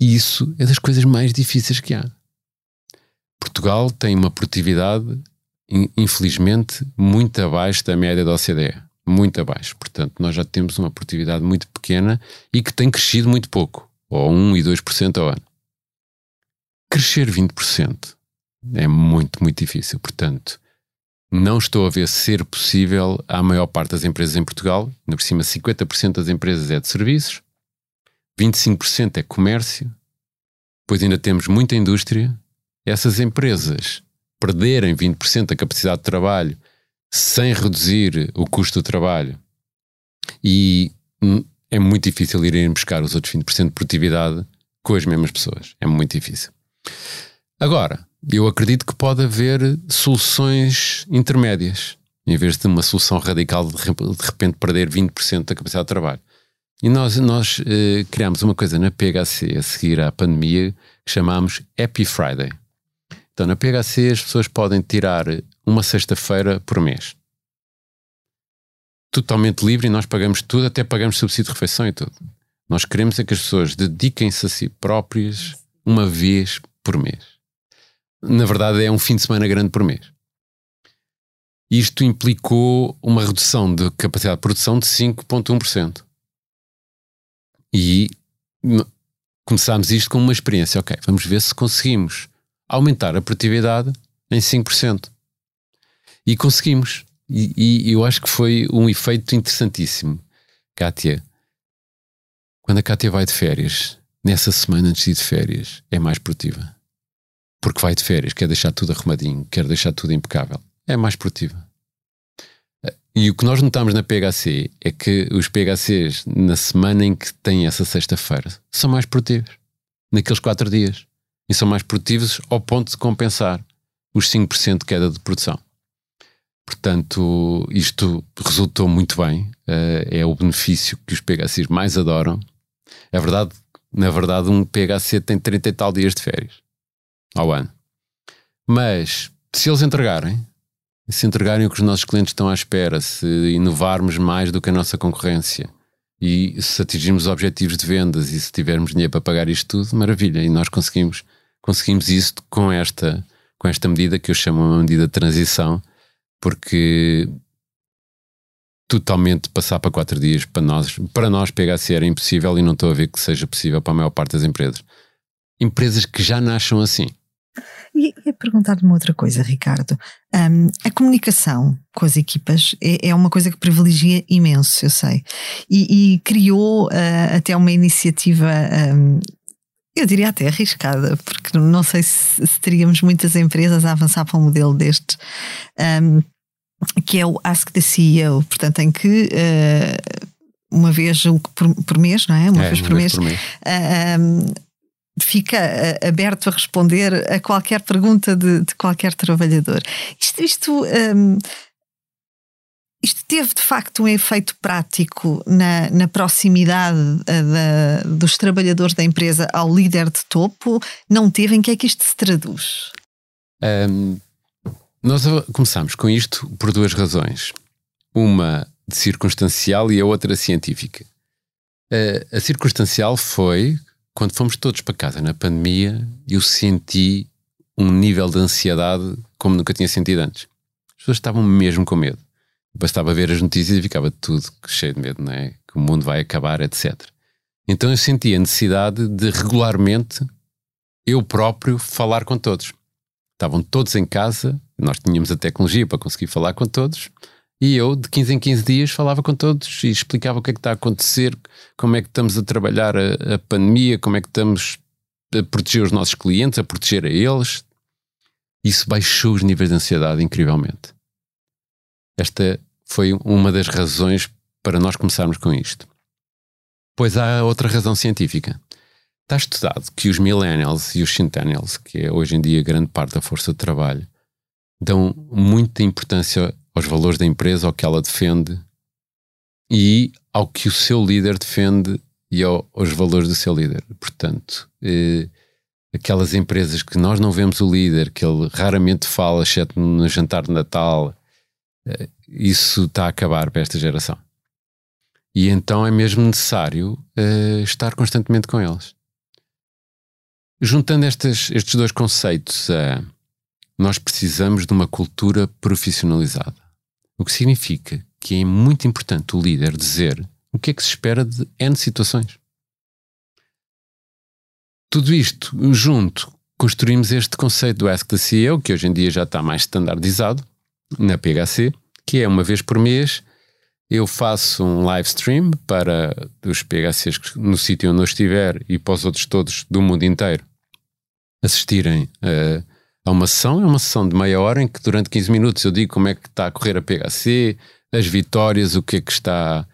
[SPEAKER 1] E isso é das coisas mais difíceis que há. Portugal tem uma produtividade, infelizmente, muito abaixo da média da OCDE. Muito abaixo. Portanto, nós já temos uma produtividade muito pequena e que tem crescido muito pouco ou 1 e 2% ao ano. Crescer 20% é muito, muito difícil. Portanto, não estou a ver ser possível à maior parte das empresas em Portugal, ainda por cima 50% das empresas é de serviços, 25% é comércio, depois ainda temos muita indústria. Essas empresas perderem 20% da capacidade de trabalho sem reduzir o custo do trabalho e é muito difícil irem buscar os outros 20% de produtividade com as mesmas pessoas. É muito difícil. Agora, eu acredito que pode haver soluções intermédias, em vez de uma solução radical de repente perder 20% da capacidade de trabalho. E nós, nós eh, criámos uma coisa na PHC a seguir à pandemia que chamámos Happy Friday. Então, na PHC as pessoas podem tirar uma sexta-feira por mês totalmente livre e nós pagamos tudo, até pagamos subsídio de refeição e tudo. Nós queremos é que as pessoas dediquem-se a si próprias uma vez por mês. Na verdade, é um fim de semana grande por mês. Isto implicou uma redução de capacidade de produção de 5,1%. E começámos isto com uma experiência. Ok, vamos ver se conseguimos aumentar a produtividade em 5%. E conseguimos. E, e, eu acho que foi um efeito interessantíssimo. Kátia, quando a Kátia vai de férias, nessa semana antes de ir de férias, é mais produtiva. Porque vai de férias, quer deixar tudo arrumadinho, quer deixar tudo impecável. É mais produtiva. E o que nós notamos na PHC é que os PHCs, na semana em que têm essa sexta-feira, são mais produtivos. Naqueles quatro dias. E são mais produtivos ao ponto de compensar os 5% de queda de produção. Portanto, isto resultou muito bem. Uh, é o benefício que os PHCs mais adoram. É verdade, na verdade, um PHC tem 30 e tal dias de férias ao ano. Mas se eles entregarem, se entregarem o que os nossos clientes estão à espera, se inovarmos mais do que a nossa concorrência e se atingirmos objetivos de vendas e se tivermos dinheiro para pagar isto tudo, maravilha. E nós conseguimos, conseguimos isso com esta com esta medida que eu chamo uma medida de transição, porque totalmente passar para quatro dias para nós, para nós PHC era impossível e não estou a ver que seja possível para a maior parte das empresas. Empresas que já nasçam assim.
[SPEAKER 2] E ia perguntar-te uma outra coisa, Ricardo. Um, a comunicação com as equipas é, é, uma coisa que privilegia imenso, eu sei. E, e criou uh, até uma iniciativa, um, eu diria até arriscada, porque não sei se, se, teríamos muitas empresas a avançar para um modelo deste. Um, que é o Ask the CEO, portanto, em que uh, uma vez por, por, mês, não é?
[SPEAKER 1] Uma é, vez por mês, por mês.
[SPEAKER 2] Uh, fica eh, aberto a responder a qualquer pergunta de, de qualquer trabalhador. Isto, isto, um, isto, teve de facto um efeito prático na, na proximidade da, dos trabalhadores da empresa ao líder de topo? Não teve? Em que é que isto se traduz?
[SPEAKER 1] Um, nós começamos com isto por duas razões. Uma de circunstancial e a outra científica. Uh, a circunstancial foi quando fomos todos para casa na pandemia, eu senti um nível de ansiedade como nunca tinha sentido antes. As pessoas estavam mesmo com medo. Bastava ver as notícias e ficava tudo cheio de medo, não é? Que o mundo vai acabar, etc. Então eu senti a necessidade de regularmente eu próprio falar com todos. Estavam todos em casa, nós tínhamos a tecnologia para conseguir falar com todos, e eu, de 15 em 15 dias, falava com todos e explicava o que é que está a acontecer, como é que estamos a trabalhar a, a pandemia, como é que estamos a proteger os nossos clientes, a proteger a eles. Isso baixou os níveis de ansiedade incrivelmente. Esta foi uma das razões para nós começarmos com isto. Pois há outra razão científica. Está estudado que os millennials e os centennials, que é hoje em dia grande parte da força de trabalho, dão muita importância aos valores da empresa, ao que ela defende e ao que o seu líder defende e ao, aos valores do seu líder. Portanto, eh, aquelas empresas que nós não vemos o líder, que ele raramente fala, exceto no jantar de Natal, isso está a acabar para esta geração. E então é mesmo necessário eh, estar constantemente com eles. Juntando estes, dois conceitos a nós precisamos de uma cultura profissionalizada. O que significa que é muito importante o líder dizer o que é que se espera de N situações. Tudo isto junto, construímos este conceito do Ask the CEO, que hoje em dia já está mais standardizado na PHC, que é uma vez por mês. Eu faço um live stream para os PHCs no sítio onde eu estiver e para os outros todos do mundo inteiro assistirem uh, a uma sessão, é uma sessão de meia hora em que durante 15 minutos eu digo como é que está a correr a PHC, as vitórias, o que é que está,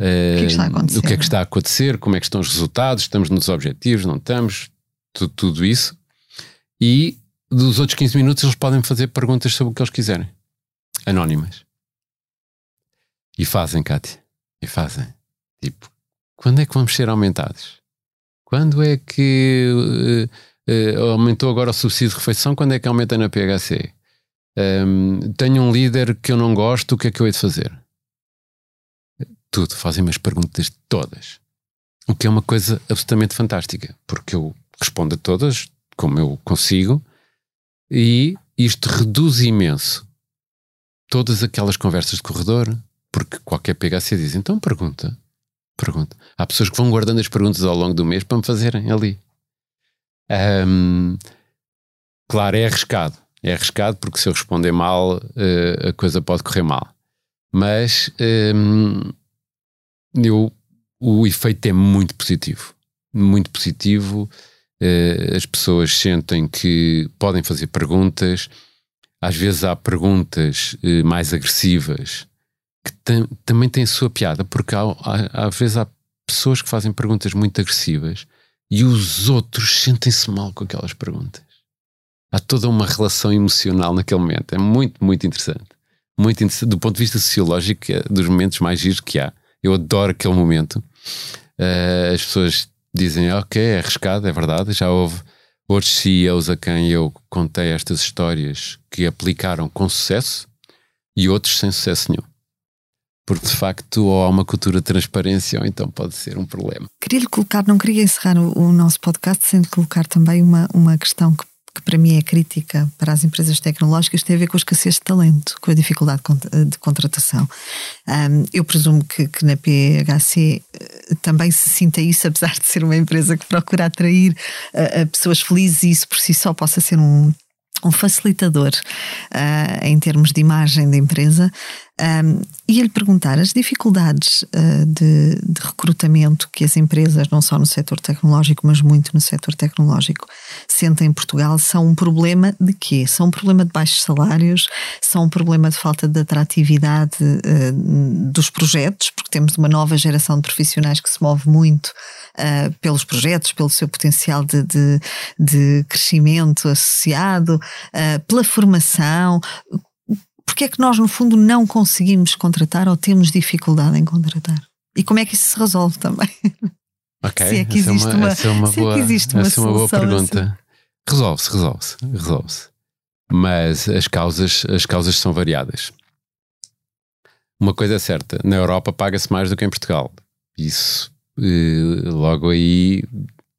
[SPEAKER 1] uh, o, que é que está o que é que está a acontecer, como é que estão os resultados, estamos nos objetivos, não estamos, tudo, tudo isso. E dos outros 15 minutos eles podem fazer perguntas sobre o que eles quiserem, anónimas. E fazem, Cátia, e fazem. Tipo, quando é que vamos ser aumentados? Quando é que. Uh, Uh, aumentou agora o subsídio de refeição, quando é que aumenta na PHC? Um, tenho um líder que eu não gosto, o que é que eu hei de fazer? Tudo, fazem-me as perguntas todas. O que é uma coisa absolutamente fantástica, porque eu respondo a todas como eu consigo e isto reduz imenso todas aquelas conversas de corredor, porque qualquer PHC diz, então pergunta, pergunta. Há pessoas que vão guardando as perguntas ao longo do mês para me fazerem ali. Um, claro, é arriscado. É arriscado porque se eu responder mal, uh, a coisa pode correr mal. Mas um, eu, o efeito é muito positivo. Muito positivo. Uh, as pessoas sentem que podem fazer perguntas. Às vezes há perguntas uh, mais agressivas que também têm a sua piada, porque há, há, às vezes há pessoas que fazem perguntas muito agressivas e os outros sentem-se mal com aquelas perguntas. Há toda uma relação emocional naquele momento. É muito, muito interessante. Muito interessante. Do ponto de vista sociológico, é dos momentos mais giros que há. Eu adoro aquele momento. Uh, as pessoas dizem, ok, é arriscado, é verdade. Já houve outros CEOs a quem eu contei estas histórias que aplicaram com sucesso e outros sem sucesso nenhum porque de facto ou há uma cultura de transparência ou então pode ser um problema.
[SPEAKER 2] Queria lhe colocar, não queria encerrar o, o nosso podcast sem lhe colocar também uma, uma questão que, que para mim é crítica para as empresas tecnológicas tem a ver com a escassez de talento, com a dificuldade de contratação. Um, eu presumo que, que, na PHC eh, também se sinta isso, apesar de ser uma empresa que procura atrair uh, pessoas felizes e isso por si só possa ser um, um facilitador uh, em termos de imagem da empresa um, e lhe perguntar as dificuldades uh, de, de, recrutamento que as empresas, não só no setor tecnológico, mas muito no setor tecnológico, sentem em Portugal são um problema de quê? São um problema de baixos salários, são um problema de falta de atratividade uh, dos projetos, porque temos uma nova geração de profissionais que se move muito uh, pelos projetos, pelo seu potencial de, de, de crescimento associado, pela formação. Porque é que nós, no fundo, não conseguimos contratar ou temos dificuldade em contratar? E como é que isso se resolve também?
[SPEAKER 1] Ok, se é que existe essa é uma, essa é uma, boa, é existe uma, essa é uma boa pergunta. Assim. Resolve-se, resolve-se, resolve-se. Mas as causas, as causas são variadas. Uma coisa é certa, na Europa paga-se mais do que em Portugal. Isso eh, logo aí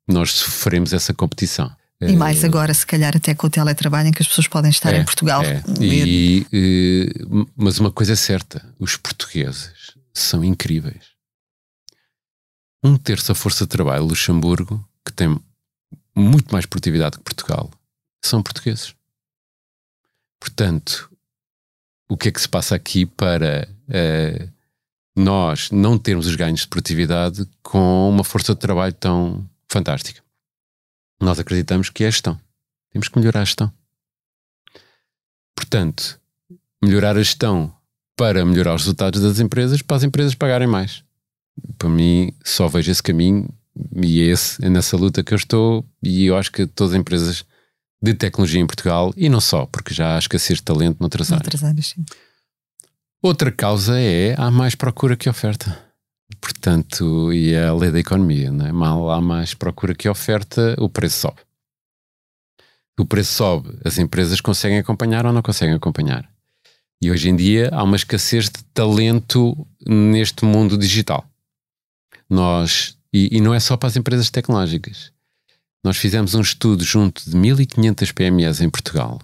[SPEAKER 1] nós sofremos essa competição.
[SPEAKER 2] E mais eh, agora, se calhar, até com o teletrabalho, em que as pessoas podem estar é, em Portugal. É.
[SPEAKER 1] E, e, mas uma coisa é certa: os portugueses são incríveis. Um terço da força de trabalho Luxemburgo, que tem muito mais produtividade que Portugal, são portugueses. Portanto, o que é que se passa aqui para uh, nós não termos os ganhos de produtividade com uma força de trabalho tão fantástica. Nós acreditamos que é a gestão. Temos que melhorar a gestão. Portanto, melhorar a gestão para melhorar os resultados das empresas, para as empresas pagarem mais. Para mim, só vejo esse caminho e é, esse, é nessa luta que eu estou. E eu acho que todas as empresas de tecnologia em Portugal, e não só, porque já há escassez de talento noutras, noutras áreas. áreas Outra causa é há mais procura que oferta. Portanto, e é a lei da economia, não é? Mal há mais procura que oferta, o preço sobe. O preço sobe, as empresas conseguem acompanhar ou não conseguem acompanhar. E hoje em dia há uma escassez de talento neste mundo digital. Nós, e, e não é só para as empresas tecnológicas. Nós fizemos um estudo junto de 1500 PMEs em Portugal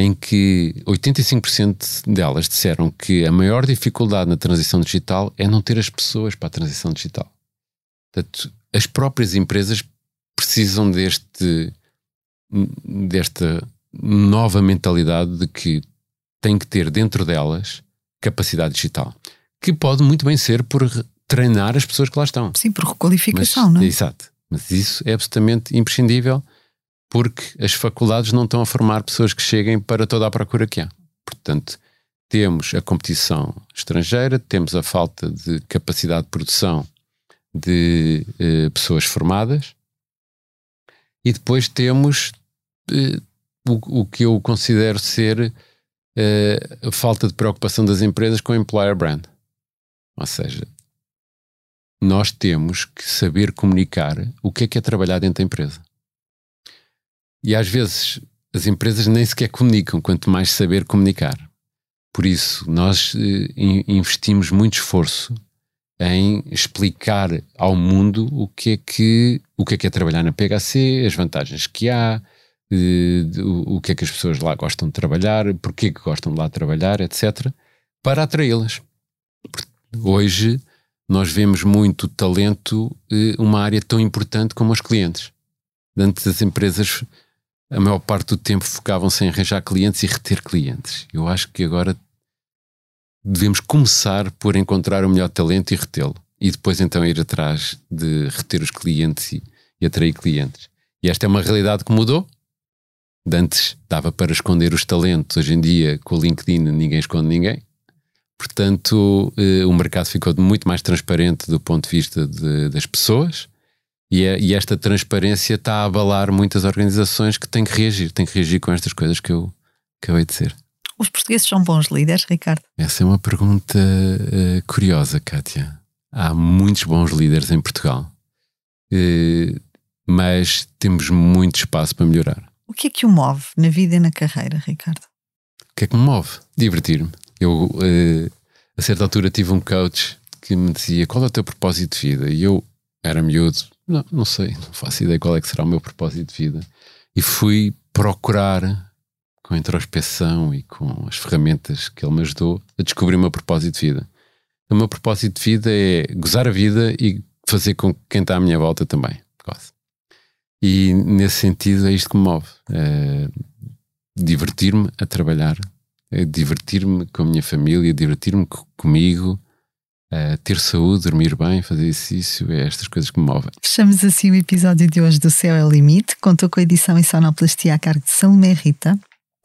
[SPEAKER 1] em que 85% delas disseram que a maior dificuldade na transição digital é não ter as pessoas para a transição digital. Portanto, as próprias empresas precisam deste, desta nova mentalidade de que têm que ter dentro delas capacidade digital, que pode muito bem ser por treinar as pessoas que lá estão.
[SPEAKER 2] Sim, por requalificação, Mas, não é?
[SPEAKER 1] Exato. Mas isso é absolutamente imprescindível porque as faculdades não estão a formar pessoas que cheguem para toda a procura que há. Portanto, temos a competição estrangeira, temos a falta de capacidade de produção de eh, pessoas formadas e depois temos eh, o, o, que eu considero ser eh, a falta de preocupação das empresas com o employer brand. Ou seja, nós temos que saber comunicar o que é que é trabalhar dentro da empresa. E às vezes as empresas nem sequer comunicam, quanto mais saber comunicar. Por isso, nós eh, investimos muito esforço em explicar ao mundo o que é que, o que, é, que é trabalhar na PHC, as vantagens que há, eh, o, que é que as pessoas lá gostam de trabalhar, porque que gostam de lá trabalhar, etc., para atraí-las. Hoje nós vemos muito talento, eh, uma área tão importante como os clientes. Antes as empresas a maior parte do tempo focavam-se em arranjar clientes e reter clientes. Eu acho que agora devemos começar por encontrar o melhor talento e retê-lo. E depois então ir atrás de reter os clientes e, e atrair clientes. E esta é uma realidade que mudou. Antes dava para esconder os talentos, hoje em dia com o LinkedIn ninguém esconde ninguém. Portanto, eh, o mercado ficou muito mais transparente do ponto de vista de, das pessoas e, é, e, esta transparência está a abalar muitas organizações que têm que reagir, têm que reagir com estas coisas que eu acabei de dizer.
[SPEAKER 2] Os portugueses são bons líderes, Ricardo?
[SPEAKER 1] Essa é uma pergunta uh, curiosa, Kátia. Há muitos bons líderes em Portugal, uh, mas temos muito espaço para melhorar.
[SPEAKER 2] O que é que o move na vida e na carreira, Ricardo?
[SPEAKER 1] O que é que me move? Divertir-me. Eu, uh, a certa altura, tive um coach que me dizia: Qual é o teu propósito de vida? E eu era miúdo, não, não sei, não faço ideia qual é que será o meu propósito de vida. e fui procurar com a introspeção e com as ferramentas que ele me ajudou a descobrir o meu propósito de vida. O meu propósito de vida é gozar a vida e fazer com que quem está à minha volta também goze. E nesse sentido é isto que me move. É divertir-me a trabalhar, é divertir-me com a minha família, divertir-me comigo, é ter saúde, dormir bem, fazer exercício, é estas coisas que me movem.
[SPEAKER 2] Fechamos assim o episódio de hoje do Céu é o Limite. Contou com a edição e sonoplastia a cargo de Salomé Rita.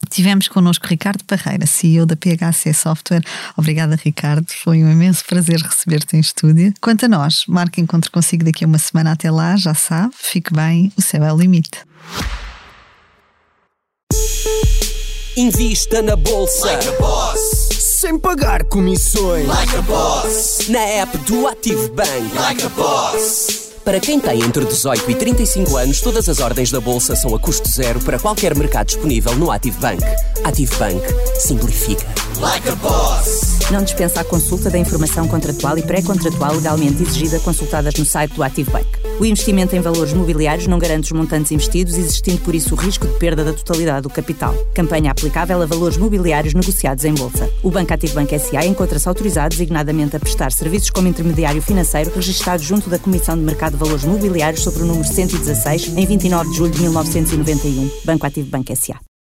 [SPEAKER 2] Tivemos connosco Ricardo Parreira, CEO da PHC Software. Obrigada, Ricardo. Foi um imenso prazer receber-te em estúdio. Quanto a nós, marque encontro consigo daqui a uma semana. Até lá, já sabe, fique bem, o céu é o limite.
[SPEAKER 3] Invista na bolsa. Like sem pagar comissões. Like na app do Active Bank. Like para quem tem entre 18 e 35 anos, todas as ordens da Bolsa são a custo zero para qualquer mercado disponível no Active Bank. Active Bank. Simplifica. Like a boss.
[SPEAKER 4] Não dispensa a consulta da informação contratual e pré-contratual legalmente exigida consultadas no site do Active Bank. O investimento em valores mobiliários não garante os montantes investidos, existindo por isso o risco de perda da totalidade do capital. Campanha aplicável a valores mobiliários negociados em bolsa. O Banco Active Bank SA encontra-se autorizado designadamente a prestar serviços como intermediário financeiro registado junto da Comissão de Mercado de Valores Mobiliários sobre o número 116, em 29 de julho de 1991. Banco Ativo Banco S.A.